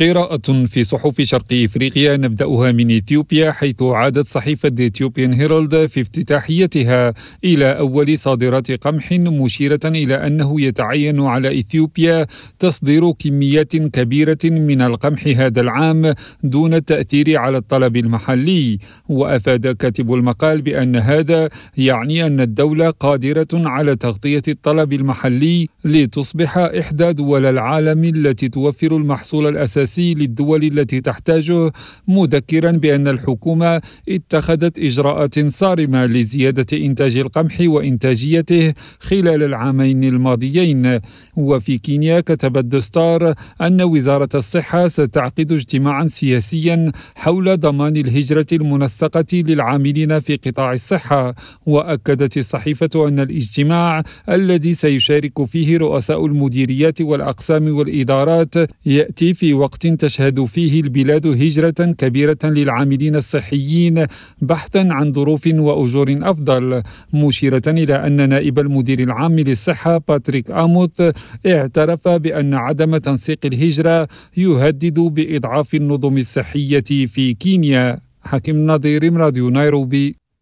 قراءة في صحف شرق إفريقيا نبدأها من إثيوبيا حيث عادت صحيفة اثيوبيان هيرالد في افتتاحيتها إلى أول صادرات قمح مشيرة إلى أنه يتعين على إثيوبيا تصدير كميات كبيرة من القمح هذا العام دون التأثير على الطلب المحلي. وأفاد كاتب المقال بأن هذا يعني أن الدولة قادرة على تغطية الطلب المحلي لتصبح إحدى دول العالم التي توفر المحصول الأساسي الأساسي للدول التي تحتاجه مذكرا بأن الحكومة اتخذت إجراءات صارمة لزيادة إنتاج القمح وإنتاجيته خلال العامين الماضيين. وفي كينيا كتب الدستار أن وزارة الصحة ستعقد اجتماعا سياسيا حول ضمان الهجرة المنسقة للعاملين في قطاع الصحة. وأكدت الصحيفة أن الاجتماع الذي سيشارك فيه رؤساء المديريات والأقسام والإدارات يأتي في وقت وقت تشهد فيه البلاد هجرة كبيرة للعاملين الصحيين بحثا عن ظروف وأجور أفضل مشيرة إلى أن نائب المدير العام للصحة باتريك آموث اعترف بأن عدم تنسيق الهجرة يهدد بإضعاف النظم الصحية في كينيا. حكيم نظير راديو نيروبي.